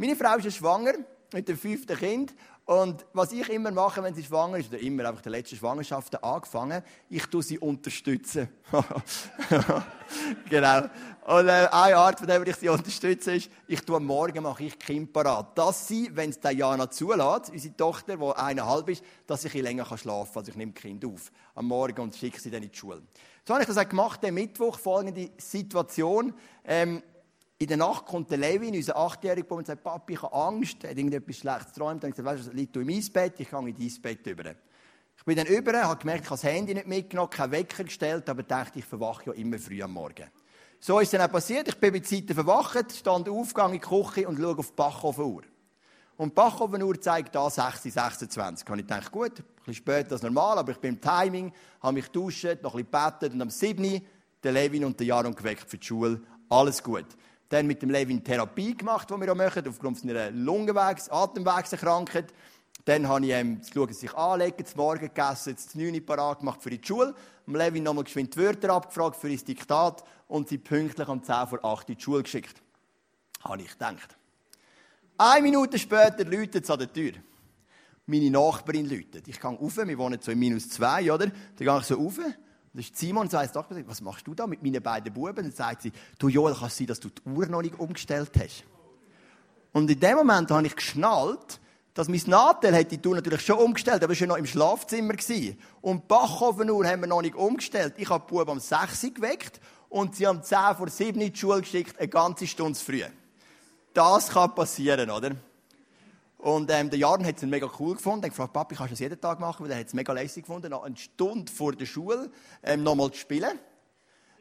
Meine Frau ist schwanger mit dem fünften Kind. Und was ich immer mache, wenn sie schwanger ist, oder immer einfach der letzten Schwangerschaften angefangen, ich tue sie unterstützen. genau. Und äh, eine Art, von der ich sie unterstütze, ist, ich tue am Morgen mache ich Kind parat. Dass sie, wenn es Diana zulässt, unsere Tochter, die eineinhalb ist, dass ich länger schlafen kann. Also ich nehme Kind auf am Morgen und schicke sie dann in die Schule. So habe ich das auch gemacht, am Mittwoch, folgende Situation. Ähm, in der Nacht kommt der Levin, unser Achtjähriger, und sagt, Papi, ich habe Angst, er hat irgendetwas Schlechtes geträumt. Dann habe ich gesagt, weißt du, liegt du im Eisbett, ich gehe in dein Bett über. Ich bin dann über, habe gemerkt, ich habe das Handy nicht mitgenommen, keinen Wecker gestellt, aber dachte, ich verwache ja immer früh am Morgen. So ist es dann auch passiert. Ich bin bei Zeiten verwacht, stand auf, gehe in die Küche und schaue auf die Bachofenuhr. Und die Bachofenuhr zeigt da 6, 26. Und ich dachte, gut, ein bisschen später als normal, aber ich bin im Timing, habe mich duscht, noch ein bisschen gebetet und am 7. der Levin und der Jaron geweckt für die Schule. Alles gut. Dann mit dem Levin Therapie gemacht, die wir auch machen, aufgrund seiner Lungenwegs-, Atemwegserkrankung. Dann habe ich ihm schauen, sich anlegen, zum Morgen gegessen, das 9 parat gemacht für die Schule. Dem Levin nochmal geschwind die Wörter abgefragt für sein Diktat und sie pünktlich um 10 vor 8 in die Schule geschickt. Habe ich gedacht. Eine Minute später läutet es an der Tür. Meine Nachbarin läutet. Ich gehe rauf, wir wohnen so in minus zwei, oder? Dann gehe ich so rauf das ist Simon sagt, was machst du da mit meinen beiden Buben? Dann sagt sie, du Joel, kann es sein, dass du die Uhr noch nicht umgestellt hast? Und in dem Moment habe ich geschnallt, dass mein Nadel hätte die Uhr natürlich schon umgestellt, aber war noch im Schlafzimmer. Gewesen. Und die Bachofenuhr haben wir noch nicht umgestellt. Ich habe die Buben um 6 Uhr geweckt und sie haben 10 vor 7 in die Schule geschickt, eine ganze Stunde früh. Das kann passieren, oder? Und ähm, der Jaron hat es mega cool gefunden. Hat gefragt, Papi, kannst du das jeden Tag machen? Weil er hat es mega lässig gefunden, noch eine Stunde vor der Schule ähm, nochmal zu spielen.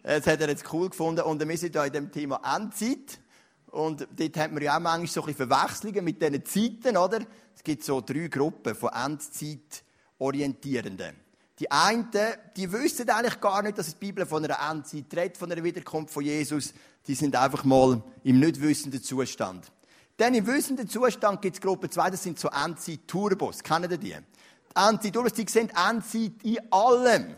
Das hat er jetzt cool gefunden. Und wir sind da in dem Thema Endzeit. Und dort hat man ja auch manchmal so ein bisschen Verwechslungen mit diesen Zeiten, oder? Es gibt so drei Gruppen von Endzeit-Orientierenden. Die einen, die wissen eigentlich gar nicht, dass die Bibel von einer Endzeit redet, von einer Wiederkunft von Jesus. Die sind einfach mal im nicht wissenden Zustand. Dann im wissenden Zustand gibt es Gruppe 2, das sind so Endzeit-Turbos. Kennen ihr die? Endzeit-Turbos, die sehen Endzeit in allem.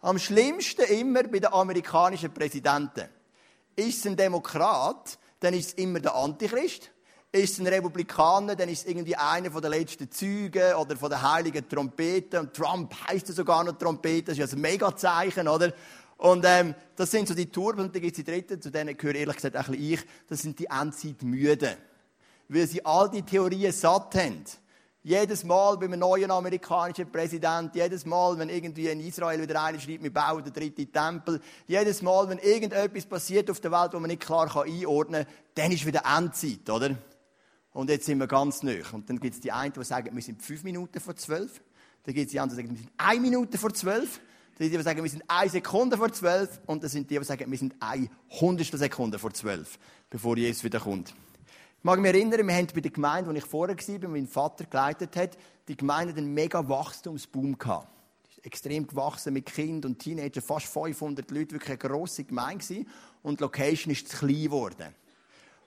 Am schlimmsten immer bei den amerikanischen Präsidenten. Ist es ein Demokrat, dann ist es immer der Antichrist. Ist es ein Republikaner, dann ist es irgendwie einer von den letzten Zügen oder von der heiligen Trompete. Und Trump heisst ja sogar noch Trompete, das ist ja ein Megazeichen, oder? Und ähm, das sind so die Turbos. Und dann gibt es die dritten, zu denen gehöre ehrlich gesagt auch ich, das sind die Endzeitmüden weil sie all die Theorien satt haben. Jedes Mal bei einem neuen amerikanischen Präsident, jedes Mal, wenn irgendwie in Israel wieder einer schreibt, wir bauen den dritten Tempel, jedes Mal, wenn irgendetwas passiert auf der Welt, wo man nicht klar einordnen kann, dann ist wieder Endzeit, oder? Und jetzt sind wir ganz neu. Und dann gibt es die einen, die sagen, wir sind fünf Minuten vor zwölf. Dann gibt es die anderen, die sagen, wir sind eine Minute vor zwölf. Dann es die, die sagen, wir sind eine Sekunde vor zwölf. Und dann sind die, die sagen, wir sind eine Hundertstel Sekunde vor zwölf, bevor Jesus wieder kommt. Ich mag mich erinnern, wir haben bei der Gemeinde, wo ich vorher war, mein Vater geleitet hat, die Gemeinde einen mega Wachstumsboom gehabt. Extrem gewachsen mit Kind und Teenagern, fast 500 Leute, wirklich eine grosse Gemeinde. Und die Location ist zu klein geworden.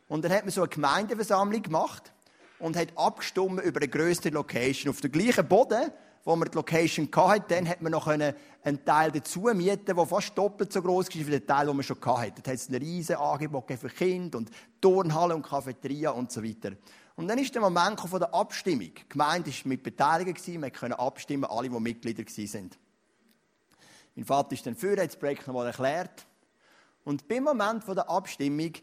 Und dann hat man so eine Gemeindeversammlung gemacht und hat abgestimmt über eine grösste Location. Auf dem gleichen Boden wo man die Location hatte, dann hat man noch einen Teil dazu mieten, der fast doppelt so groß war wie der Teil, den man schon hatte. Da hat es ein riesiges Angebot für Kinder und Turnhalle und Cafeteria und so weiter. Und dann ist der Moment von der Abstimmung. Die Gemeinde war mit beteiligt, wir konnten abstimmen, alle, die Mitglieder waren. Mein Vater ist dann für, hat das Projekt nochmal erklärt. Und beim Moment der Abstimmung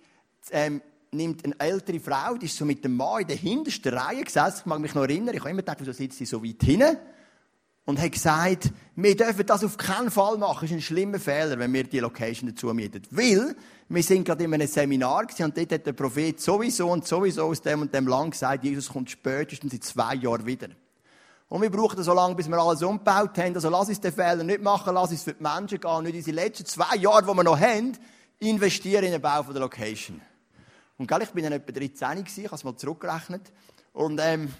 ähm, nimmt eine ältere Frau, die ist so mit dem Mann in der hintersten Reihe gesessen, ich mag mich noch erinnern, ich habe immer gedacht, wieso sitzt sie so weit hinten? Und hat gesagt, wir dürfen das auf keinen Fall machen. Es ist ein schlimmer Fehler, wenn wir die Location dazu mieten. Weil, wir sind gerade in einem Seminar gewesen, und dort hat der Prophet sowieso und sowieso aus dem und dem Land gesagt, Jesus kommt spätestens in zwei Jahren wieder. Und wir brauchen so lange, bis wir alles umgebaut haben. Also lass uns den Fehler nicht machen, lass uns für die Menschen gehen, nicht diese letzten zwei Jahre, die wir noch haben, investieren in den Bau der Location. Und gell, ich bin dann etwa 13 gewesen, ich habe es mal zurückgerechnet. Und, ähm,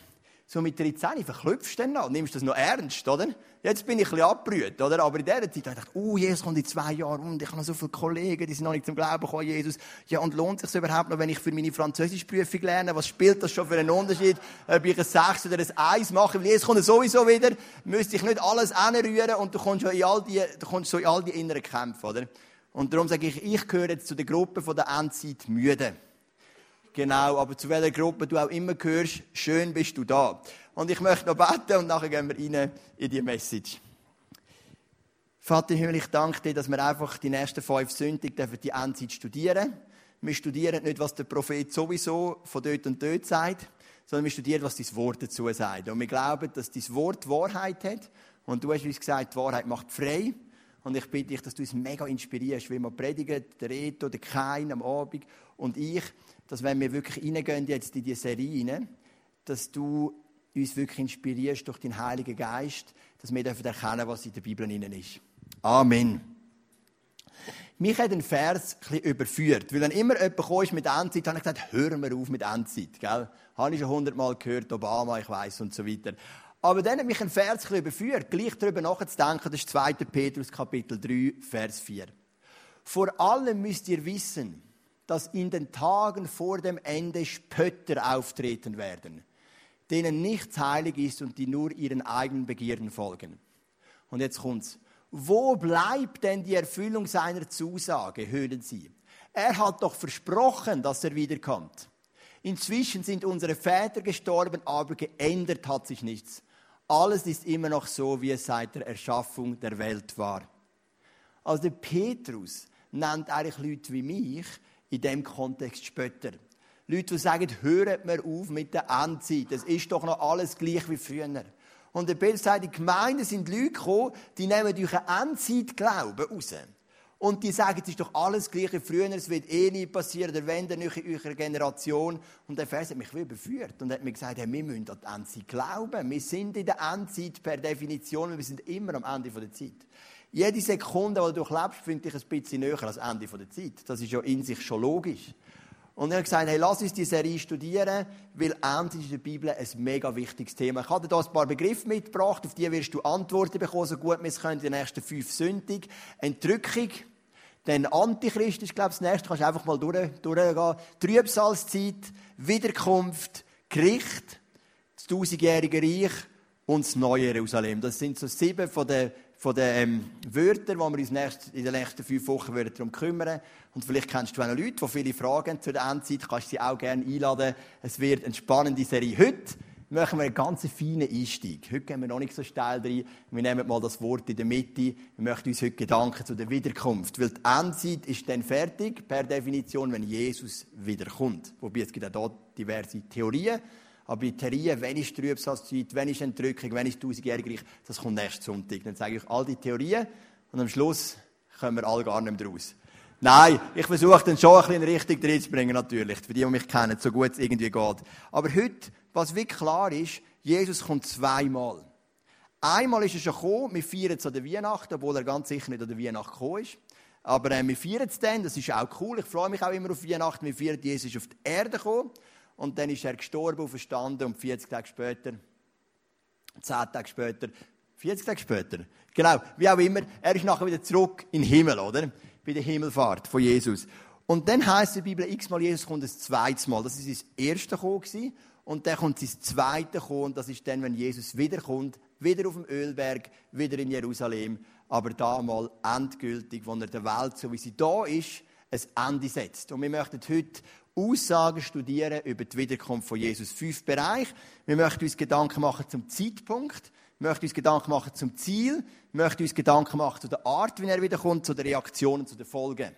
so mit 13 verklüpfst du dann noch, nimmst das noch ernst, oder? Jetzt bin ich ein bisschen abgerührt, oder? Aber in dieser Zeit habe ich oh, Jesus kommt in zwei Jahren und ich habe noch so viele Kollegen, die sind noch nicht zum Glauben gekommen, Jesus. Ja, und lohnt sich überhaupt noch, wenn ich für meine Französischprüfung lerne? Was spielt das schon für einen Unterschied, ob ich ein 6 oder ein 1 mache? Weil Jesus kommt sowieso wieder, müsste ich nicht alles anrühren und du kommst, schon in all die, du kommst so in all die inneren Kämpfe, oder? Und darum sage ich, ich gehöre jetzt zu der Gruppe von der Endzeit müde Genau, aber zu welcher Gruppe du auch immer gehörst, schön bist du da. Und ich möchte noch beten und nachher gehen wir rein in die Message. Vater Himmel, ich danke dir, dass wir einfach die nächsten fünf Sündig die Endzeit studieren. Wir studieren nicht, was der Prophet sowieso von dort und dort sagt, sondern wir studieren, was dein Wort dazu sagt. Und wir glauben, dass dein Wort Wahrheit hat. Und du hast uns gesagt, die Wahrheit macht frei. Und ich bitte dich, dass du uns mega inspirierst, wie wir predigen, der Reto, der Kain am Abend und ich, dass wenn wir wirklich reingehen jetzt in diese Serie rein, dass du uns wirklich inspirierst durch den Heiligen Geist, dass wir erkennen dürfen, was in der Bibel drin ist. Amen. Mich hat ein Vers ein überführt, weil wenn immer jemand mit Endzeit, habe ich gesagt, hören wir auf mit Endzeit, gell? Habe ich schon hundertmal gehört, Obama, ich weiß und so weiter. Aber dann hat mich ein Vers ein überführt, gleich darüber nachzudenken, das ist 2. Petrus Kapitel 3, Vers 4. Vor allem müsst ihr wissen, dass in den Tagen vor dem Ende Spötter auftreten werden, denen nichts heilig ist und die nur ihren eigenen Begierden folgen. Und jetzt kommt's. Wo bleibt denn die Erfüllung seiner Zusage, hören Sie? Er hat doch versprochen, dass er wiederkommt. Inzwischen sind unsere Väter gestorben, aber geändert hat sich nichts. Alles ist immer noch so, wie es seit der Erschaffung der Welt war. Also der Petrus nennt eigentlich Leute wie mich in dem Kontext später. Leute, die sagen, hört mir auf mit der Endzeit. Es ist doch noch alles gleich wie früher. Und der Petrus sagt, die Gemeinden sind Leute gekommen, die nehmen durch einen Endzeitglauben raus. Und die sagen, es ist doch alles gleich wie früher, es wird eh nie passieren, der Wende nicht in eurer Generation. Und der Vers hat mich überführt und hat mir gesagt, hey, wir müssen an die Endzeit glauben. Wir sind in der Endzeit per Definition, wir sind immer am Ende der Zeit. Jede Sekunde, die du durchlebst, finde ich ein bisschen näher als Ende der Zeit. Das ist ja in sich schon logisch. Und er hat gesagt, hey, lass uns die Serie studieren, weil Ernte ist in der Bibel ein mega wichtiges Thema. Ich habe dir ein paar Begriffe mitgebracht, auf die wirst du Antworten bekommen, so gut wir es können, die nächsten fünf Sündig. Entrückung, dann Antichrist ist, glaube ich, das nächste, kannst du einfach mal durch, durchgehen. Trübsalzeit, Wiederkunft, Gericht, das tausendjährige Reich und das neue Jerusalem. Das sind so sieben von den, von den ähm, Wörtern, wo wir uns nächst, in den nächsten fünf Wochen darum kümmern Und vielleicht kennst du auch noch Leute, die viele Fragen haben zu der Endzeit, kannst du sie auch gerne einladen. Es wird eine spannende Serie heute machen wir einen ganz feinen Einstieg. Heute gehen wir noch nicht so steil rein. Wir nehmen mal das Wort in der Mitte. Wir möchten uns heute Gedanken zu der Wiederkunft. Weil die Endzeit ist dann fertig, per Definition, wenn Jesus wiederkommt. Wobei es gibt auch hier diverse Theorien. Aber die Theorien, wenn ist Trübsalzeit, wenn ist Entrückung, wenn ist tausendjährige Reich, das kommt nächsten Sonntag. Dann sage ich all die Theorien und am Schluss kommen wir alle gar nicht mehr raus. Nein, ich versuche dann schon ein bisschen richtig drin zu bringen, natürlich. Für die, die mich kennen, so gut es irgendwie geht. Aber heute was wirklich klar ist, Jesus kommt zweimal. Einmal ist er schon gekommen, wir feiern es an der Weihnachten, obwohl er ganz sicher nicht an der Weihnacht gekommen ist. Aber äh, wir feiern es dann, das ist auch cool. Ich freue mich auch immer auf Weihnachten. Wir feiern, Jesus ist auf die Erde gekommen und dann ist er gestorben und verstanden und 40 Tage später, 10 Tage später, 40 Tage später, genau, wie auch immer, er ist nachher wieder zurück in den Himmel, oder? Bei der Himmelfahrt von Jesus. Und dann heißt die Bibel x-mal, Jesus kommt das zweite Mal. Das ist das erste Kommen und dann kommt sein zweite kommen, und das ist dann, wenn Jesus wiederkommt, wieder auf dem Ölberg, wieder in Jerusalem, aber da mal endgültig, wo er der Welt, so wie sie da ist, ein Ende setzt. Und wir möchten heute Aussagen studieren über die Wiederkunft von Jesus. Fünf Bereiche. Wir möchten uns Gedanken machen zum Zeitpunkt, wir möchten uns Gedanken machen zum Ziel, wir möchten uns Gedanken machen zu der Art, wie er wiederkommt, zu den Reaktionen, zu den Folgen.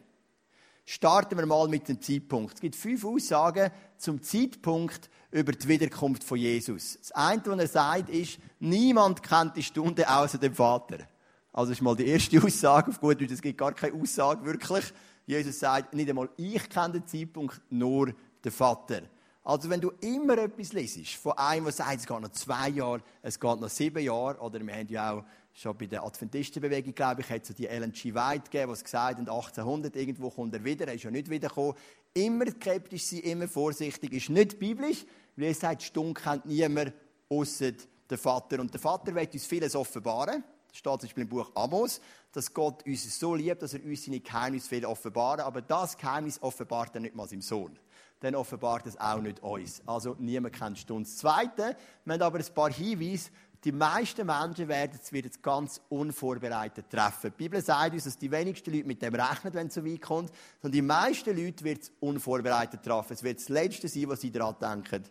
Starten wir mal mit dem Zeitpunkt. Es gibt fünf Aussagen zum Zeitpunkt über die Wiederkunft von Jesus. Das eine, was er sagt, ist, niemand kennt die Stunde außer dem Vater. Also das ist mal die erste Aussage. Auf gut Deutsch, es gibt gar keine Aussage wirklich. Jesus sagt, nicht einmal ich kenne den Zeitpunkt, nur der Vater. Also wenn du immer etwas lesest, von einem, der sagt, es geht noch zwei Jahre, es geht noch sieben Jahre, oder wir haben ja auch schon bei der Adventistenbewegung, glaube ich, hat es die Ellen G. White gegeben, die gesagt hat, 1800 irgendwo kommt er wieder, er ist ja nicht wiedergekommen. Immer skeptisch sein, immer vorsichtig, ist nicht biblisch, weil er sagt, Stunde kennt niemand außer der Vater. Und der Vater wird uns vieles offenbaren. Steht zum Beispiel im Buch Amos, dass Gott uns so liebt, dass er uns seine Geheimnisse viel offenbaren. Aber das Geheimnis offenbart er nicht mal seinem Sohn. Dann offenbart es auch nicht uns. Also niemand kennt Stunde. Das Zweite, wir haben aber ein paar Hinweise Die meisten Menschen werden es, werden es ganz unvorbereitet treffen. Die Bibel sagt uns, dass die wenigsten Leute mit dem rechnen, wenn es so weit kommt. Und die meisten Leute wird es unvorbereitet treffen. Es wird das Letzte sein, was sie daran denken.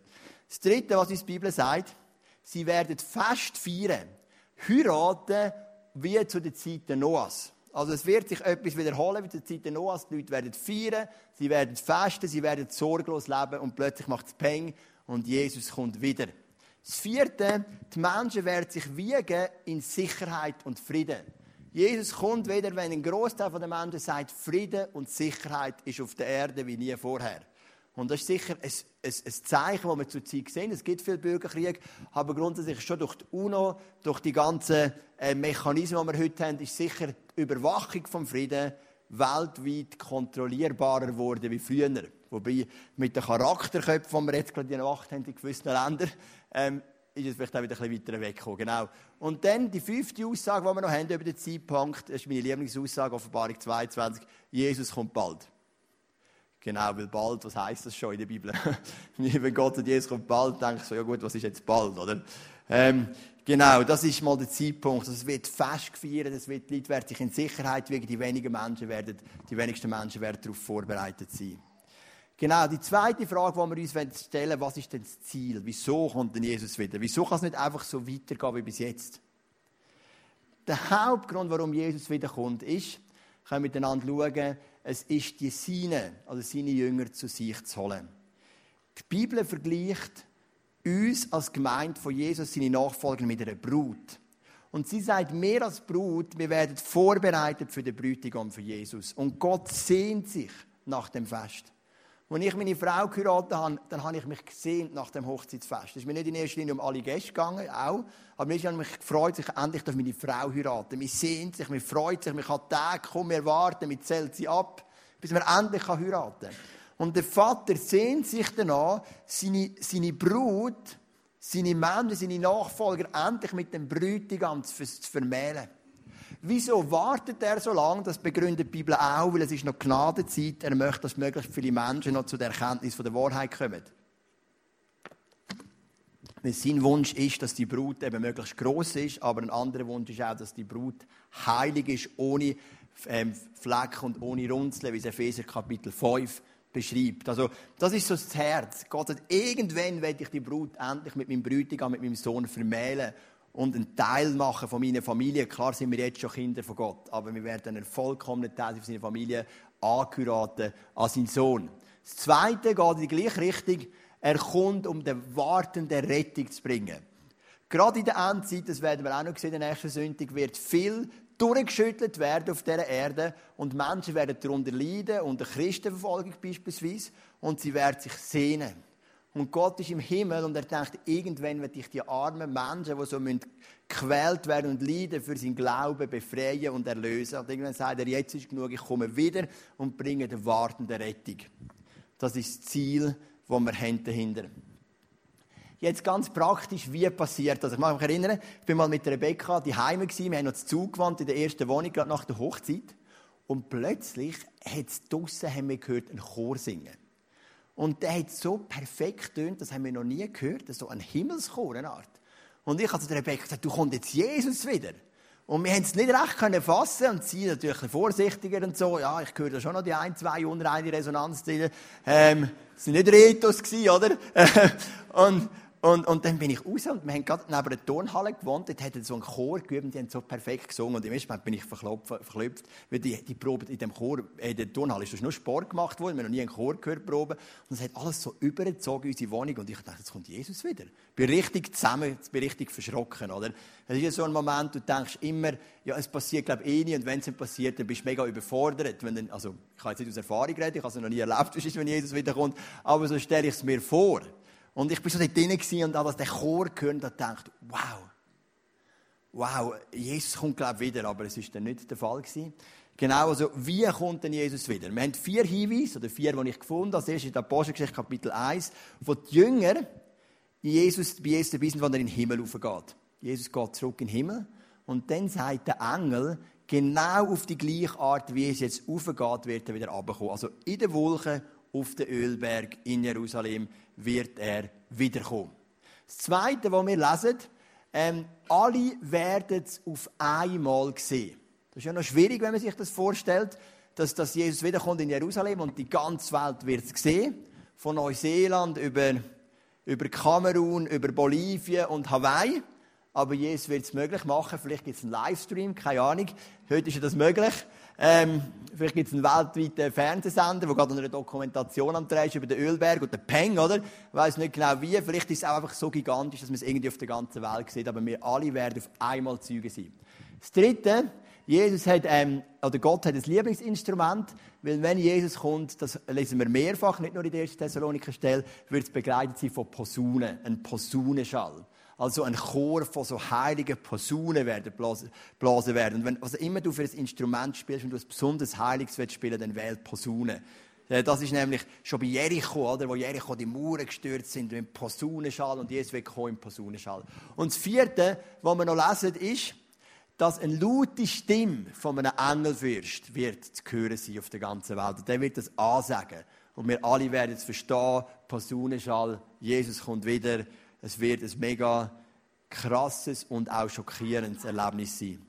Das Dritte, was uns die Bibel sagt, sie werden fest feiern, heiraten wie zu den Zeiten Noahs. Also es wird sich etwas wiederholen wie zu den Zeiten Noahs. Die Leute werden feiern, sie werden festen, sie werden sorglos leben und plötzlich macht es Peng und Jesus kommt wieder. Das vierte, die Menschen werden sich wiegen in Sicherheit und Frieden. Jesus kommt wieder, wenn ein Großteil der Menschen sagt, Frieden und Sicherheit ist auf der Erde wie nie vorher. Und das ist sicher ein, ein, ein Zeichen, das wir zurzeit sehen. Es gibt viele Bürgerkriege, aber grundsätzlich schon durch die UNO, durch die ganzen äh, Mechanismen, die wir heute haben, ist sicher die Überwachung vom Frieden weltweit kontrollierbarer geworden wie früher. Wobei mit den Charakterköpfen, die wir jetzt gerade in der haben in gewissen Ländern, ähm, ist es vielleicht auch wieder ein bisschen weiter weggekommen. Genau. Und dann die fünfte Aussage, die wir noch haben über den Zeitpunkt, das ist meine Lieblingsaussage, Offenbarung 22, Jesus kommt bald. Genau, weil bald, was heißt das schon in der Bibel? Wenn Gott und Jesus kommt bald, denke ich so, ja gut, was ist jetzt bald, oder? Ähm, genau, das ist mal der Zeitpunkt. Es wird fest gefeiert, es wird, die Leute werden sich in Sicherheit wiegen, die wenigen Menschen werden, die wenigsten Menschen werden darauf vorbereitet sein. Genau, die zweite Frage, die wir uns stellen wollen, was ist denn das Ziel? Wieso kommt denn Jesus wieder? Wieso kann es nicht einfach so weitergehen wie bis jetzt? Der Hauptgrund, warum Jesus wiederkommt, ist, können wir miteinander schauen, es ist die Seine, also seine Jünger zu sich zu holen. Die Bibel vergleicht uns als Gemeinde von Jesus, seine Nachfolger, mit einer Brut. Und sie sagt mehr als Brut, wir werden vorbereitet für den Bräutigam für Jesus. Und Gott sehnt sich nach dem Fest. Als ich meine Frau geheiratet habe, dann habe ich mich gesehnt nach dem Hochzeitsfest. Es ist mir nicht in erster Linie um alle Gäste gegangen, auch. Aber mir habe mich gefreut, sich endlich auf meine Frau heiraten. Mich sehnt sich, mich freut sich, mich hat Tage kommen, wir warten, mich zählt sie ab, bis man endlich heiraten kann. Und der Vater sehnt sich danach, seine, seine Brut, seine Männer, seine Nachfolger endlich mit dem Bräutigam zu vermählen. Wieso wartet er so lange? Das begründet die Bibel auch, weil es ist noch Gnadenzeit. Er möchte, dass möglichst viele Menschen noch zu der Erkenntnis von der Wahrheit kommen. Weil sein Wunsch ist, dass die Brut eben möglichst groß ist, aber ein anderer Wunsch ist auch, dass die Brut heilig ist, ohne ähm, Fleck und ohne Runzeln, wie es Epheser Kapitel 5 beschreibt. Also, das ist so das Herz. Gott sagt, irgendwann werde ich die Brut endlich mit meinem Bräutigam, mit meinem Sohn vermählen und einen Teil machen von meiner Familie. Klar sind wir jetzt schon Kinder von Gott, aber wir werden einen vollkommenen Teil von seiner Familie angehören an seinen Sohn. Das Zweite geht in die gleiche Richtung. Er kommt, um den Wartenden Rettung zu bringen. Gerade in der Endzeit, das werden wir auch noch sehen, in der nächsten Sonntag, wird viel durchgeschüttelt werden auf dieser Erde und Menschen werden darunter leiden, unter Christenverfolgung beispielsweise, und sie werden sich sehnen. Und Gott ist im Himmel und er denkt, irgendwann werde ich die armen Menschen, die so gequält werden und leiden, für seinen Glauben befreien und erlösen. Und irgendwann sagt er, jetzt ist genug, ich komme wieder und bringe den wartenden Rettung. Das ist das Ziel, das wir haben dahinter Jetzt ganz praktisch, wie passiert das? Ich mag mich erinnern, ich bin mal mit Rebecca die Heime gewesen, wir haben uns zugewandt in der ersten Wohnung, gerade nach der Hochzeit. Und plötzlich hat es draussen, haben wir gehört, einen Chor singen. Und der hat so perfekt tönt, das haben wir noch nie gehört, so ein Himmelschor, eine Art. Und ich habe zu Rebecca gesagt, du kommst jetzt Jesus wieder. Und wir haben es nicht recht können fassen und sie natürlich vorsichtiger und so. Ja, ich höre da schon noch die ein, zwei unreine Resonanzzellen. Ähm, es waren nicht Retos gewesen, oder? und, und, und dann bin ich raus und wir haben gerade neben einer Turnhalle gewohnt. Dort hat so ein Chor geübt und die haben so perfekt gesungen. Und im ersten Moment bin ich verklopft, weil die, die Probe in dem Chor, in der Turnhalle ist nur Sport gemacht worden. Wir haben noch nie einen Chor gehört, Probe. Und es hat alles so übergezogen in unsere Wohnung. Und ich dachte, jetzt kommt Jesus wieder. Ich bin richtig zusammen, ich bin richtig verschrocken, oder? Es ist so ein Moment, du denkst immer, ja, es passiert, glaube ich, eh nie. Und wenn es nicht passiert, dann bist du mega überfordert. Wenn dann, also, ich kann jetzt nicht aus Erfahrung reden, ich habe es noch nie erlebt, es ist, wenn Jesus wiederkommt. Aber so stelle ich es mir vor. Und ich war so dort drin und habe den Chor gehört und dachte, wow, wow, Jesus kommt glaube ich wieder, aber es war dann nicht der Fall gewesen. Genau, also wie kommt denn Jesus wieder? Wir haben vier Hinweise, oder vier, die ich gefunden habe. Das erste ist in Apostelgeschichte Kapitel 1, wo die Jünger Jesus, bei Jesus dabei sind, wenn er in den Himmel aufgeht. Jesus geht zurück in den Himmel und dann sagt der Engel, genau auf die gleiche Art, wie es jetzt aufgeht, wird er wieder runterkommen. Also in der Wolke auf den Ölberg in Jerusalem wird er wiederkommen. Das Zweite, was wir lesen, Ähm, alle werden es auf einmal sehen. Das ist ja noch schwierig, wenn man sich das vorstellt, dass, dass Jesus wiederkommt in Jerusalem und die ganze Welt wird es sehen. Von Neuseeland über, über Kamerun, über Bolivien und Hawaii. Aber Jesus wird es möglich machen. Vielleicht gibt es einen Livestream, keine Ahnung. Heute ist ja das möglich. Ähm, vielleicht gibt es einen weltweiten Fernsehsender, der gerade eine Dokumentation am Dreh ist über den Ölberg und den Peng, oder? Ich weiss nicht genau wie. Vielleicht ist es auch einfach so gigantisch, dass man es irgendwie auf der ganzen Welt sieht. Aber wir alle werden auf einmal Zeugen sein. Das Dritte, Jesus hat, ähm, oder Gott hat ein Lieblingsinstrument, weil wenn Jesus kommt, das lesen wir mehrfach, nicht nur in der ersten Thessaloniker Stelle, wird es begleitet sein von Posaunen, ein Posaunenschall. Also ein Chor von so heiligen Posaunen werden blasen werden. Und wenn, was also immer du für ein Instrument spielst und du ein besonders Heiliges willst spielen, dann wählt Posaune. Das ist nämlich schon bei Jericho, oder, wo Jericho die Mauern gestürzt sind, im Posaunenschall und Jesus wird kommen im Posaunenschall. Und das vierte, was wir noch lesen, ist, dass eine laute Stimme von einem Engelfürst wird zu hören sein auf der ganzen Welt. Und der wird das ansagen. Und wir alle werden es verstehen, Posaunenschall, Jesus kommt wieder, es wird ein mega krasses und auch schockierendes Erlebnis sein.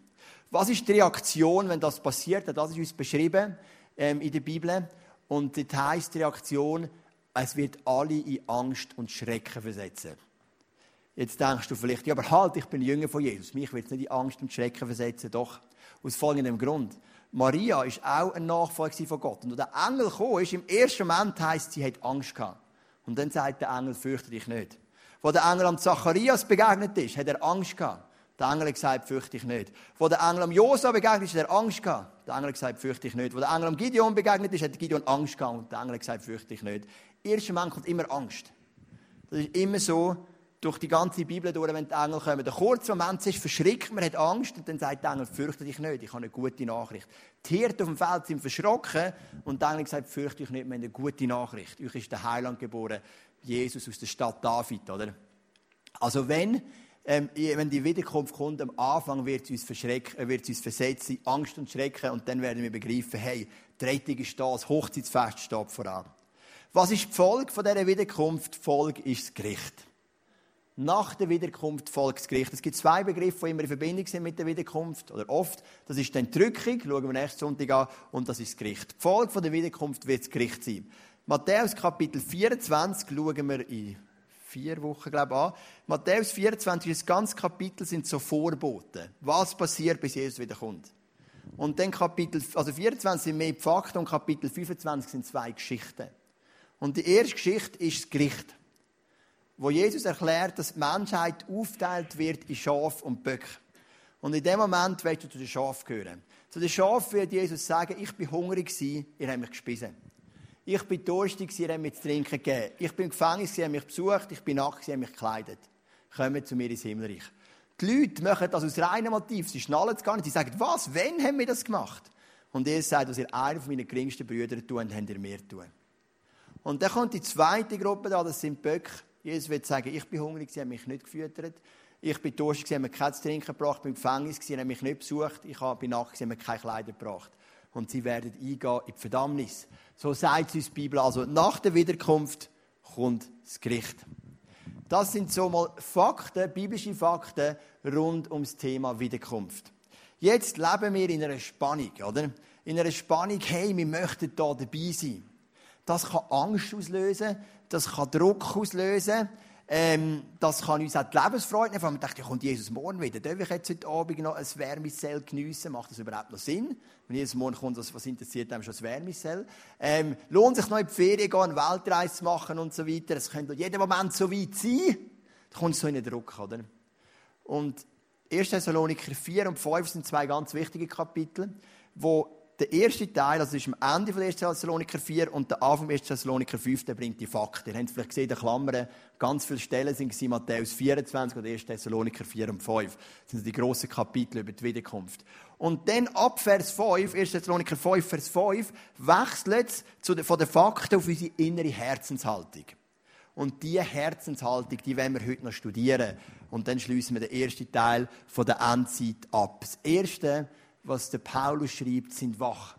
Was ist die Reaktion, wenn das passiert? Das ist uns beschrieben ähm, in der Bibel. Und das heisst die Reaktion, es wird alle in Angst und Schrecken versetzen. Jetzt denkst du vielleicht, ja, aber halt, ich bin Jünger von Jesus. Mich wird es nicht in Angst und Schrecken versetzen. Doch, aus folgendem Grund. Maria ist auch ein Nachfolger von Gott. Und als der Engel kam, ist, im ersten Moment heisst, sie hat Angst gehabt. Und dann sagt der Engel, fürchte dich nicht. Wo der Engel am Zacharias begegnet ist, hat er Angst gehabt. Der Engel hat gesagt, fürchte dich nicht. Wo der Engel am Josa begegnet ist, hat er Angst gehabt. Der Engel hat gesagt, fürchte dich nicht. Wo der Engel am Gideon begegnet ist, hat Gideon Angst gehabt. Und der Engel hat gesagt, fürchte dich nicht. Erster Mann kommt immer Angst. Das ist immer so, durch die ganze Bibel durch, wenn die Engel kommen. Der kurze Moment ist, verschrickt, man hat Angst und dann sagt der Engel, fürchte dich nicht, ich habe eine gute Nachricht. Die Hirten auf dem Feld sind verschrocken und der Engel sagt, fürchte dich nicht, wir haben eine gute Nachricht. Euch ist der Heiland geboren, Jesus aus der Stadt David, oder? Also wenn, ähm, wenn die Wiederkunft kommt, am Anfang wird es uns verschrecken, äh, wird uns versetzen, Angst und Schrecken und dann werden wir begreifen, hey, die Rettung ist da, das Hochzeitsfest steht voran. Was ist die Folge von dieser Wiederkunft? Die Folge ist das Gericht. Nach der Wiederkunft folgt das Gericht. Es gibt zwei Begriffe, die immer in Verbindung sind mit der Wiederkunft, oder oft. Das ist die Entrückung, schauen wir nächsten Sonntag an, und das ist das Gericht. Die Folge von der Wiederkunft wird das Gericht sein. Matthäus Kapitel 24 schauen wir in vier Wochen, glaube ich, an. Matthäus 24, das ganze Kapitel sind so Vorboten. Was passiert, bis Jesus wiederkommt. Und dann Kapitel, also 24 sind mehr Fakten und Kapitel 25 sind zwei Geschichten. Und die erste Geschichte ist das Gericht, wo Jesus erklärt, dass die Menschheit aufteilt wird in Schaf und Böcke. Und in dem Moment willst du zu den Schafen gehören. Zu den Schafen wird Jesus sagen, ich bin hungrig ihr habt mich gespissen. Ich bin durstig, sie haben mir zu trinken gegeben. Ich bin im Gefängnis, sie haben mich besucht. Ich bin nackt, sie haben mich gekleidet. Kommen zu mir ins Himmelreich. Die Leute machen das aus reinem Motiv. Sie schnallen es gar nicht. Sie sagen, was? Wann haben wir das gemacht? Und Jesus sagt, was ihr einer von meinen geringsten Brüdern tun, habt ihr mehr tun. Und dann kommt die zweite Gruppe da, das sind Böcke. Jesus wird sagen, ich bin hungrig, sie haben mich nicht gefüttert. Ich bin durstig, sie haben mir kein zu trinken gebracht. Ich bin im Gefängnis, sie haben mich nicht besucht. Ich bin nackt, sie haben mir keine Kleider gebracht. Und sie werden eingehen in die Verdammnis. So sagt uns die Bibel. Also nach der Wiederkunft kommt das Gericht. Das sind so mal Fakten, biblische Fakten rund ums Thema Wiederkunft. Jetzt leben wir in einer Spannung, oder? In einer Spannung, hey, wir möchten da dabei sein. Das kann Angst auslösen, das kann Druck auslösen, ähm, das kann uns auch die Lebensfreude nehmen. Man denkt, ja, kommt Jesus morgen wieder. Darf ich jetzt heute Abend noch ein Wärmezell geniessen? Macht das überhaupt noch Sinn? Wenn Jesus morgen kommt, was interessiert einem schon das Wärmezell? Ähm, lohnt sich noch in die Ferien gehen, eine Weltreise zu machen und so weiter? Es könnte jeden Moment so weit sein. Da kommt so in den Druck, oder? Und 1. Thessaloniker 4 und 5 sind zwei ganz wichtige Kapitel, wo der erste Teil, das ist am Ende von 1. Thessaloniker 4 und der Anfang von 1. Thessaloniker 5, der bringt die Fakten. Ihr habt vielleicht gesehen, in Klammern, ganz viele Stellen sind in Matthäus 24 oder 1. Thessaloniker 4 und 5. Das sind die grossen Kapitel über die Wiederkunft. Und dann ab Vers 5, 1. Thessaloniker 5, Vers 5, wechselt es von den Fakten auf unsere innere Herzenshaltung. Und diese Herzenshaltung, die wollen wir heute noch studieren. Und dann schließen wir den ersten Teil von der Endzeit ab. Das erste, was der Paulus schreibt, sind wach.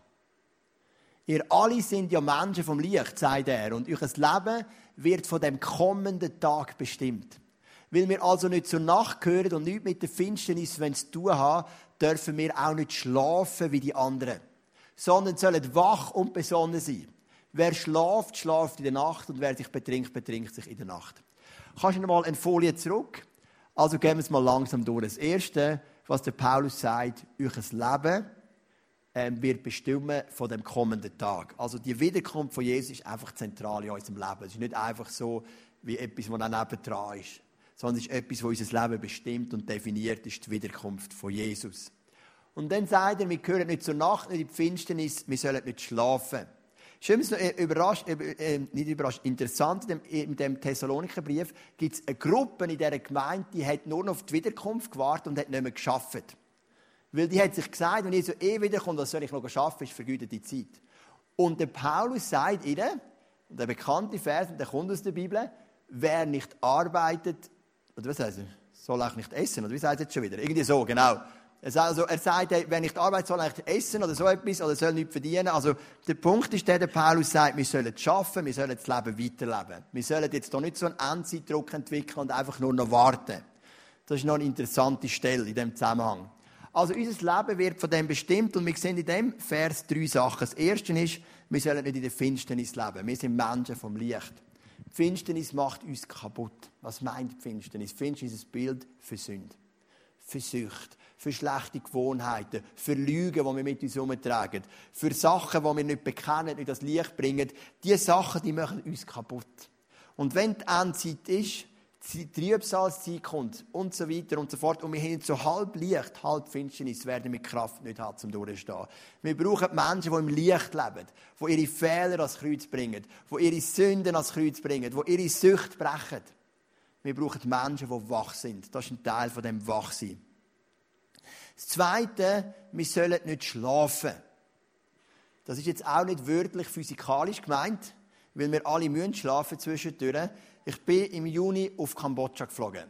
Ihr alle sind ja Menschen vom Licht, sagt er, und euer Leben wird von dem kommenden Tag bestimmt. Weil wir also nicht zur Nacht gehören und nichts mit der Finsternis zu tun haben, dürfen wir auch nicht schlafen wie die anderen, sondern sollen wach und besonnen sein. Wer schlaft, schlaft in der Nacht und wer sich betrinkt, betrinkt sich in der Nacht. Kannst du noch mal eine Folie zurück? Also gehen wir es mal langsam durch. Das Erste, was der Paulus sagt, euer Leben ähm, wird bestimmen von dem kommenden Tag. Also die Wiederkunft von Jesus ist einfach zentral in unserem Leben. Es ist nicht einfach so wie etwas, was dann nebendran ist, sondern es ist etwas, was unser Leben bestimmt und definiert, ist die Wiederkunft von Jesus. Und dann sagt er, wir gehören nicht zur Nacht, nicht in die Finsternis, wir sollen nicht schlafen. Schön, noch äh, überrascht, äh, äh, nicht überrascht, interessant, in dem, in dem Thessalonikerbrief gibt es eine Gruppe in dieser Gemeinde, die hat nur noch auf die Wiederkunft gewartet und hat nicht mehr geschafft. Weil die hat sich gesagt, wenn ich so eh wiederkomme, was soll ich noch arbeiten, ist vergütete Zeit. Und der Paulus sagt ihnen, der bekannte Vers, der kommt aus der Bibel, wer nicht arbeitet, oder was heißt er? Soll auch nicht essen, oder wie sagt er jetzt schon wieder? Irgendwie so, genau. Also, er sagt, wer nicht arbeitet, soll nicht essen oder so etwas, oder soll nicht verdienen. Also, der Punkt ist der, der Paulus sagt, wir sollen schaffen, wir sollen das Leben weiterleben. Wir sollen jetzt hier nicht so einen Endzeitdruck entwickeln und einfach nur noch warten. Das ist noch eine interessante Stelle in diesem Zusammenhang. Also unser Leben wird von dem bestimmt und wir sehen in dem Vers drei Sachen. Das erste ist, wir sollen nicht in der Finsternis leben. Wir sind Menschen vom Licht. Die Finsternis macht uns kaputt. Was meint die Finsternis? Die Finsternis ist ein Bild für Sünde, für Sucht, für schlechte Gewohnheiten, für Lügen, die wir mit uns herumtragen, für Sachen, die wir nicht bekennen, nicht das Licht bringen. Diese Sachen, die machen uns kaputt. Und wenn die Endzeit ist, die Trübsalzeit kommt und so weiter und so fort. Und wir haben so halb Licht, halb Finsternis, werden wir Kraft nicht haben, zum Durchstehen. Wir brauchen Menschen, die im Licht leben, die ihre Fehler ans Kreuz bringen, die ihre Sünden ans Kreuz bringen, die ihre Sucht brechen. Wir brauchen Menschen, die wach sind. Das ist ein Teil von dem Wachsein. Das Zweite, wir sollen nicht schlafen. Das ist jetzt auch nicht wörtlich physikalisch gemeint, weil wir alle müssen schlafen zwischendurch. Ich bin im Juni auf Kambodscha geflogen.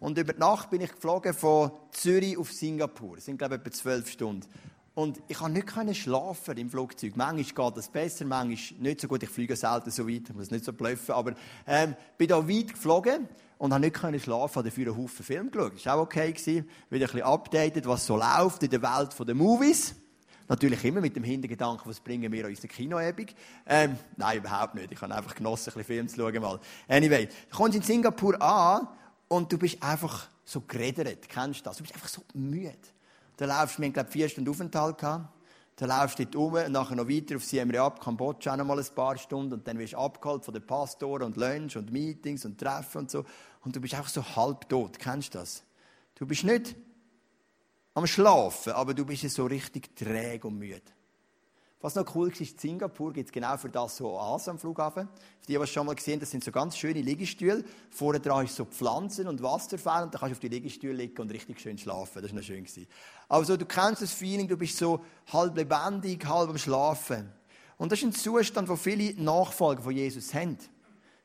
Und über Nacht bin ich geflogen von Zürich auf Singapur. Das sind, glaube ich, etwa zwölf Stunden. Und ich konnte nicht schlafen im Flugzeug. Manchmal geht das besser, manchmal nicht so gut. Ich fliege selten so weit, ich muss nicht so blöffen. Aber ähm, bin da weit geflogen und habe nicht schlafen, habe dafür einen Haufen Film geschaut. Das war auch okay. Gewesen. Wieder ein bisschen updated, was so läuft in der Welt der Movies. Natürlich immer mit dem Hintergedanken, was bringen wir an unsere Kinoebung. Ähm, nein, überhaupt nicht. Ich habe einfach genossen, ein bisschen Film zu schauen. Mal. Anyway, du kommst in Singapur an und du bist einfach so geredet. Kennst du das? Du bist einfach so müde. Da laufst du, wir glaube vier Stunden Aufenthalt gehabt. Dann laufst du dort um und nachher noch weiter auf Siem Reap, Kambodscha, auch noch mal ein paar Stunden. Und dann wirst du abgeholt von den Pastoren und Lunch und Meetings und Treffen und so. Und du bist einfach so halb tot. Kennst du das? Du bist nicht am Schlafen, aber du bist so richtig träge und müde. Was noch cool ist, in Singapur gibt es genau für das so Oasen am Flughafen. Für die, die es schon mal gesehen das sind so ganz schöne Liegestühle. Vorne dran ist so Pflanzen und Wasserfälle und da kannst du auf die Liegestühle liegen und richtig schön schlafen. Das war noch schön. Also du kennst das Feeling, du bist so halb lebendig, halb am Schlafen. Und das ist ein Zustand, wo viele Nachfolger von Jesus haben.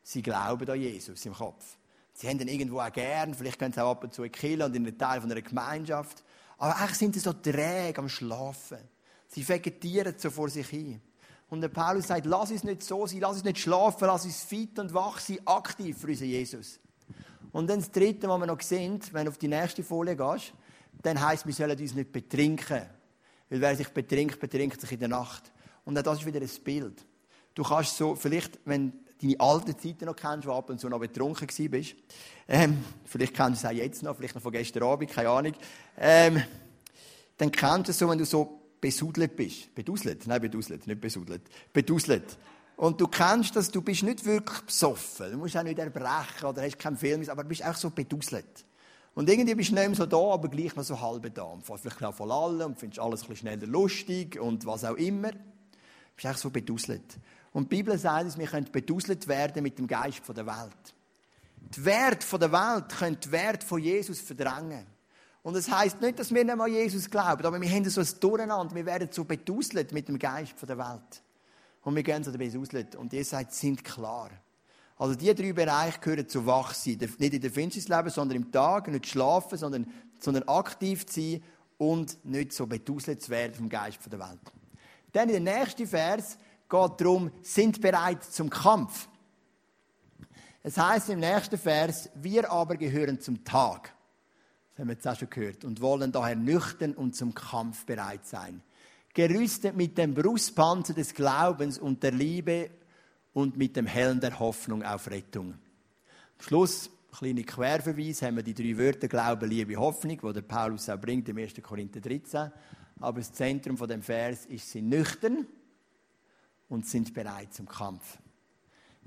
Sie glauben an Jesus im Kopf. Sie haben ihn irgendwo auch gern, vielleicht können sie auch ab und zu in Kirche und in einen Teil von einer Gemeinschaft. Aber eigentlich sind sie so träge am Schlafen. Sie vegetieren so vor sich hin. Und der Paulus sagt, lass uns nicht so sein, lass uns nicht schlafen, lass uns fit und wach sein, aktiv für unseren Jesus. Und dann das Dritte, was wir noch sehen, wenn du auf die nächste Folie gehst, dann heisst, wir sollen uns nicht betrinken. Weil wer sich betrinkt, betrinkt sich in der Nacht. Und auch das ist wieder ein Bild. Du kannst so, vielleicht, wenn deine alten Zeiten noch kennst, wo ab und zu noch betrunken bist. Ähm, vielleicht kennst du es auch jetzt noch, vielleicht noch von gestern Abend, keine Ahnung. Ähm, dann kennst du es so, wenn du so besudelt bist. Beduselt? Nein, beduselt, nicht besudelt. Beduselt. Und du kennst das, du bist nicht wirklich besoffen. Du musst auch nicht erbrechen oder hast keinen Film, aber du bist auch so beduselt. Und irgendwie bist du nicht mehr so da, aber gleich noch so halb da. Und vielleicht auch von allen und findest alles ein bisschen schneller lustig und was auch immer. Du bist auch so beduselt. Und die Bibel sagt uns, wir können beduselt werden mit dem Geist der Welt. Die Werte der Welt können die Werte von Jesus verdrängen. Und das heißt nicht, dass wir nicht an Jesus glauben, aber wir haben so ein Durcheinander. Wir werden so beduselt mit dem Geist der Welt. Und wir gehen so beduselt. Und ihr sagt, sind klar. Also die drei Bereiche gehören zu Wachsein. Nicht in der Finsternis leben, sondern im Tag, nicht schlafen, sondern, sondern aktiv zu sein und nicht so beduselt zu werden vom Geist der Welt. Dann in der nächsten Vers geht darum, sind bereit zum Kampf. Es heißt im nächsten Vers, wir aber gehören zum Tag. Haben wir jetzt auch schon gehört. Und wollen daher nüchtern und zum Kampf bereit sein. Gerüstet mit dem Brustpanzer des Glaubens und der Liebe und mit dem Helm der Hoffnung auf Rettung. Am Schluss, ein kleiner Querverweis, haben wir die drei Wörter Glaube, Liebe, Hoffnung, die der Paulus auch bringt im 1. Korinther 13. Aber das Zentrum von dem Vers ist, sie nüchtern und sind bereit zum Kampf.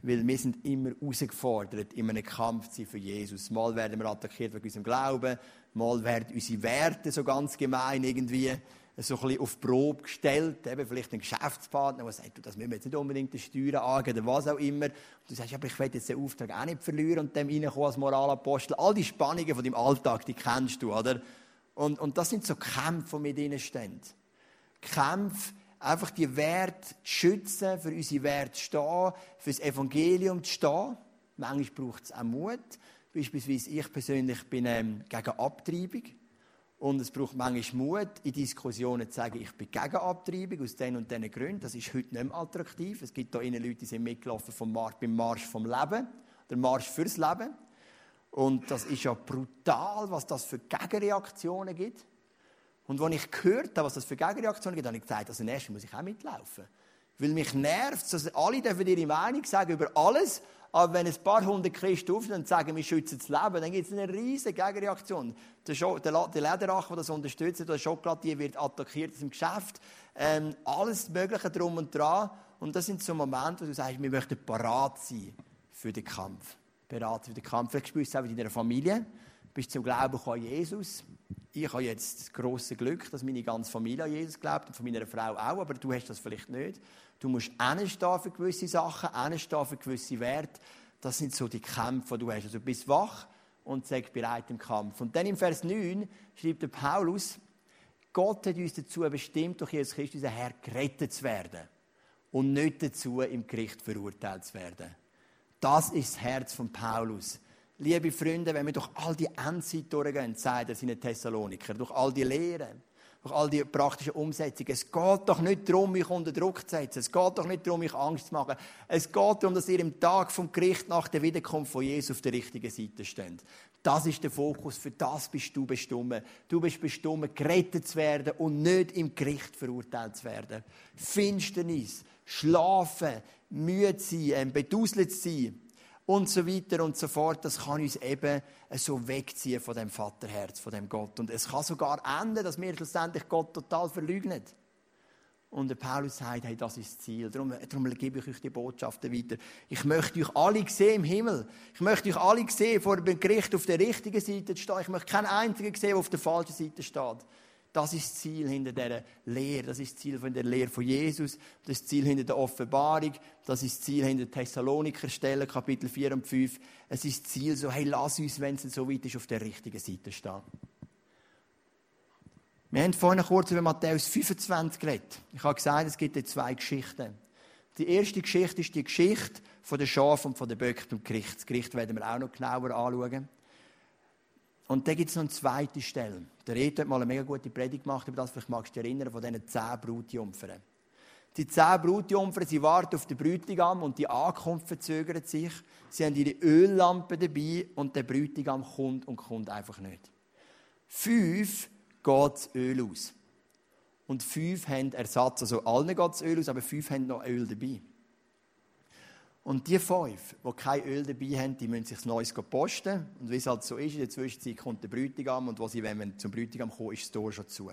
Weil wir sind immer herausgefordert, in einem Kampf zu sein für Jesus. Mal werden wir attackiert wegen unserem Glauben, mal werden unsere Werte so ganz gemein irgendwie so ein bisschen auf Probe gestellt. Eben vielleicht ein Geschäftspartner, der sagt, du, das müssen wir jetzt nicht unbedingt die Steuern angehen oder was auch immer. Und du sagst, aber ich will jetzt den Auftrag auch nicht verlieren und dem reinkommen als Moralapostel. All die Spannungen von deinem Alltag, die kennst du, oder? Und, und das sind so Kämpfe, die mit ihnen stehen. Kämpfe, einfach die Werte zu schützen, für unsere Werte zu stehen, für das Evangelium zu stehen. Manchmal braucht es auch Mut. Beispielsweise ich persönlich bin ähm, gegen Abtreibung. Und es braucht manchmal Mut, in Diskussionen zu sagen, ich bin gegen Abtreibung aus den und diesen Gründen. Das ist heute nicht mehr attraktiv. Es gibt da Leute, die sind mitgelaufen vom Marsch, beim Marsch vom Leben, der Marsch fürs Leben. Und das ist ja brutal, was das für Gegenreaktionen gibt. Und als ich gehört habe, was das für Gegenreaktionen gibt, habe ich gesagt, also erst muss ich auch mitlaufen. Weil mich nervt, dass alle dürfen ihre Meinung sagen über alles, aber wenn ein paar hundert Christen aufstehen und sagen, wir schützen das Leben, dann gibt es eine riesige Gegenreaktion. Der, Scho der, der Lederach, der das unterstützt, der Schokoladier wird attackiert im Geschäft. Ähm, alles Mögliche drum und dran. Und das sind so Momente, wo du sagst, wir möchten parat sein für den Kampf. Parat für den Kampf. Vielleicht spürst du es auch in deiner Familie. Du bist zum Glauben an Jesus. Ich habe jetzt das große Glück, dass meine ganze Familie an Jesus glaubt und von meiner Frau auch, aber du hast das vielleicht nicht. Du musst einstehen für gewisse Sachen, einstehen für gewisse Werte. Das sind so die Kämpfe, die du hast. Also du bist wach und sei bereit im Kampf. Und dann im Vers 9 schreibt der Paulus, Gott hat uns dazu bestimmt, durch Jesus Christus, unser Herr, gerettet zu werden. Und nicht dazu, im Gericht verurteilt zu werden. Das ist das Herz von Paulus. Liebe Freunde, wenn wir durch all die Endzeit durchgehen, sagt er seinen Thessaloniker, durch all die Lehren, durch all die praktischen Umsetzungen. Es geht doch nicht darum, mich unter Druck zu setzen. Es geht doch nicht darum, mich Angst zu machen. Es geht darum, dass ihr im Tag vom Gericht nach der Wiederkunft von Jesus auf der richtigen Seite steht. Das ist der Fokus. Für das bist du bestimmt. Du bist bestimmt, gerettet zu werden und nicht im Gericht verurteilt zu werden. Finsternis, Schlafen, müde sein, beduselt sein und so weiter und so fort. Das kann uns eben so wegziehen von dem Vaterherz, von dem Gott. Und es kann sogar enden, dass wir schlussendlich Gott total verleugnen. Und der Paulus sagt, hey, das ist das Ziel. Darum, darum gebe ich euch die Botschaften weiter. Ich möchte euch alle sehen im Himmel. Ich möchte euch alle sehen, vor dem Gericht auf der richtigen Seite stehen. Ich möchte keinen einzigen sehen, der auf der falschen Seite steht. Das ist das Ziel hinter dieser Lehre. Das ist das Ziel von der Lehre von Jesus. Das ist das Ziel hinter der Offenbarung. Das ist das Ziel hinter Thessaloniker Stellen, Kapitel 4 und 5. Es ist das Ziel so, hey, lass uns, wenn es so weit ist, auf der richtigen Seite stehen. Wir haben vorhin kurz über Matthäus 25 geredet. Ich habe gesagt, es gibt zwei Geschichten. Die erste Geschichte ist die Geschichte von der Schaf und von der Böcke und Gericht. Das Gericht werden wir auch noch genauer anschauen. Und dann gibt es noch eine zweite Stelle. Der Reto hat mal eine mega gute Predigt gemacht über das, vielleicht magst du dich erinnern, von diesen zehn Brutjungfern. Die zehn Brutjungfern, sie warten auf den Bräutigam und die Ankunft verzögert sich. Sie haben ihre Öllampe dabei und der Bräutigam kommt und kommt einfach nicht. Fünf geht das Öl aus. Und fünf haben Ersatz. Also allen geht das Öl aus, aber fünf haben noch Öl dabei. Und die fünf, die kein Öl dabei haben, die müssen sich das Neues posten. Und wie es halt so ist, in der Zwischenzeit kommt der Bräutigam und wo sie, wenn zum Bräutigam kommt, ist das Tor schon zu.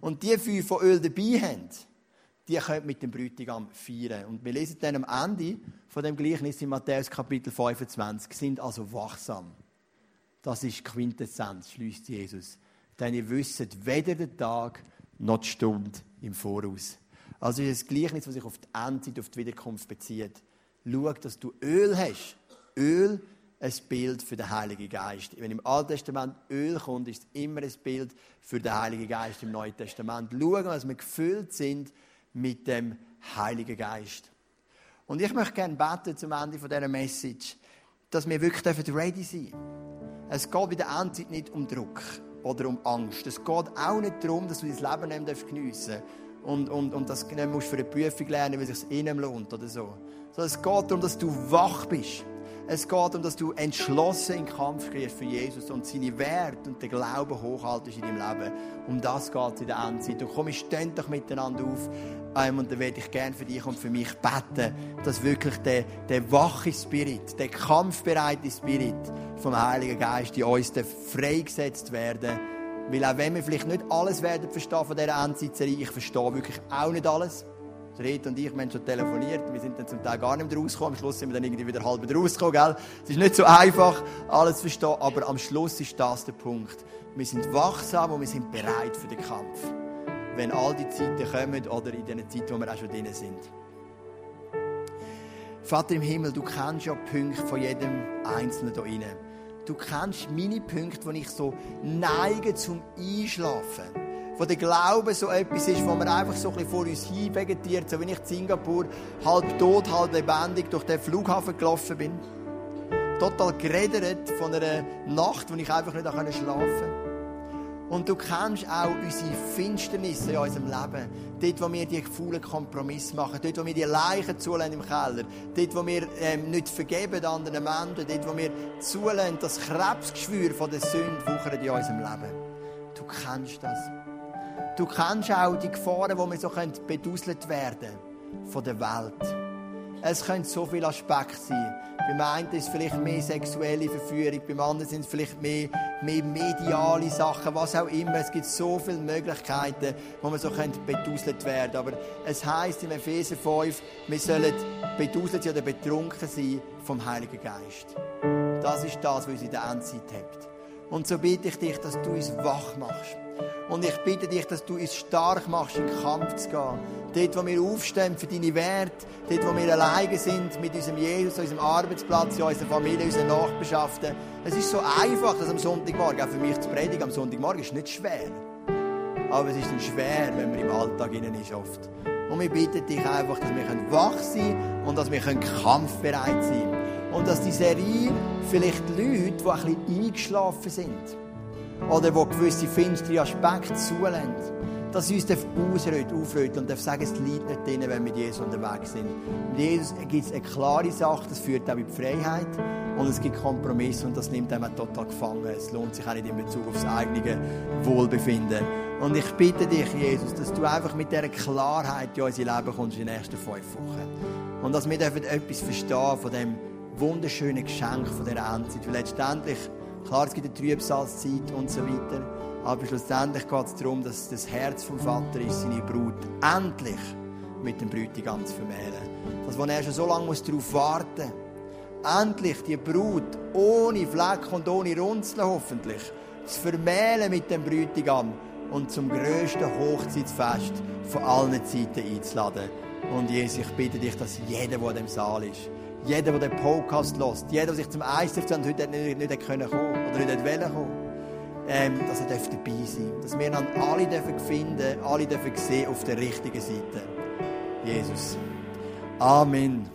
Und die fünf, die Öl dabei haben, die können mit dem Bräutigam feiern. Und wir lesen dann am Ende von dem Gleichnis in Matthäus Kapitel 25, sind also wachsam. Das ist Quintessenz, schließt Jesus. Denn ihr wisst weder den Tag noch die Stunde im Voraus. Also ist das Gleichnis, das sich auf die Endzeit, auf die Wiederkunft bezieht schau, dass du Öl hast. Öl, ein Bild für den Heiligen Geist. Wenn im Alten Testament Öl kommt, ist es immer ein Bild für den Heiligen Geist im Neuen Testament. Schauen, dass wir gefüllt sind mit dem Heiligen Geist. Und ich möchte gerne beten zum Ende dieser Message, dass wir wirklich ready sein dürfen. Es geht bei der Endzeit nicht um Druck oder um Angst. Es geht auch nicht darum, dass du dein Leben nicht geniessen darfst und, und, und das nicht musst für eine Prüfung lernen, weil es sich innen lohnt oder so. Sondern es geht darum, dass du wach bist. Es geht darum, dass du entschlossen in den Kampf gehst für Jesus und seine Werte und den Glauben hochhaltest in deinem Leben. Um das geht es in der Endzeit. Und komm, stehen doch miteinander auf. Ähm, und dann werde ich gerne für dich und für mich beten, dass wirklich der, der wache Spirit, der kampfbereite Spirit vom Heiligen Geist in uns freigesetzt werden. Weil auch wenn wir vielleicht nicht alles werden verstehen von dieser Endzeitserie, ich verstehe wirklich auch nicht alles. Red und ich, wir haben schon telefoniert, wir sind dann zum Teil gar nicht mehr rausgekommen. Am Schluss sind wir dann irgendwie wieder halb rausgekommen, gell? Es ist nicht so einfach, alles zu verstehen, aber am Schluss ist das der Punkt. Wir sind wachsam und wir sind bereit für den Kampf. Wenn all die Zeiten kommen oder in den Zeiten, wo wir auch schon drin sind. Vater im Himmel, du kennst ja Punkte von jedem Einzelnen hier drin. Du kennst meine Punkte, wo ich so neige zum Einschlafen wo der Glaube so etwas ist, wo man einfach so ein bisschen vor uns hin vegetiert, so wie ich in Singapur halb tot, halb lebendig durch den Flughafen gelaufen bin. Total geredet von einer Nacht, wo ich einfach nicht schlafen konnte. Und du kennst auch unsere Finsternisse in unserem Leben. Dort, wo wir die faulen Kompromisse machen. Dort, wo wir die Leichen zulassen im Keller. Dort, wo wir ähm, nicht vergeben anderen Menschen. Dort, wo wir zulassen, das Krebsgeschwür von der Sünde wuchert in unserem Leben. Du kennst das. Du kennst auch die Gefahren, wo wir so beduselt werden von der Welt. Es können so viele Aspekte sein. Beim einen ist es vielleicht mehr sexuelle Verführung, beim anderen sind es vielleicht mehr, mehr mediale Sachen, was auch immer. Es gibt so viele Möglichkeiten, wo man so beduselt werden Aber es heißt im Epheser 5, wir sollen beduselt oder betrunken sein vom Heiligen Geist. Das ist das, was uns in der Endzeit hat. Und so bitte ich dich, dass du uns wach machst und ich bitte dich, dass du uns stark machst, in den Kampf zu gehen. Dort, wo wir aufstehen für deine Werte, dort, wo wir alleine sind mit unserem Jesus, unserem Arbeitsplatz, unserer Familie, unseren Nachbarschaften. Es ist so einfach, das am Sonntagmorgen, auch für mich zu predigen, am Sonntagmorgen ist nicht schwer. Aber es ist dann schwer, wenn man im Alltag innen ist oft. Und wir bitten dich einfach, dass wir wach sein können und dass wir kampfbereit sein können. Und dass die Serie vielleicht Leute, die ein bisschen eingeschlafen sind, oder wo gewisse finstere Aspekte zulassen, dass sie uns ausrütteln, aufrütteln und sagen, es liegt nicht drin, wenn wir mit Jesus unterwegs sind. Mit Jesus gibt es eine klare Sache, das führt auch in die Freiheit und es gibt Kompromisse und das nimmt einem total gefangen. Es lohnt sich auch nicht in Bezug auf das eigene Wohlbefinden. Und ich bitte dich, Jesus, dass du einfach mit dieser Klarheit in unser Leben kommst in den nächsten fünf Wochen. Und dass wir etwas verstehen von dem wunderschönen Geschenk von dieser Endzeit. Weil letztendlich Klar, es gibt eine Trübsalzeit und so weiter. Aber schlussendlich geht es darum, dass das Herz vom Vater ist, seine Brut endlich mit dem Bräutigam zu vermählen. Das, wo er schon so lange muss darauf warten muss, endlich die Brut ohne Fleck und ohne Runzeln hoffentlich zu vermählen mit dem Bräutigam und zum grössten Hochzeitsfest von allen Zeiten einzuladen. Und Jesus, ich bitte dich, dass jeder, der in dem Saal ist, jeder, der den Podcast hört, jeder, der sich zum ICF heute nicht, nicht, nicht kommen oder nicht wollen kommen, ähm, dass er dabei sein darf. Dass wir dann alle dürfen finden, alle dürfen sehen auf der richtigen Seite. Jesus. Amen.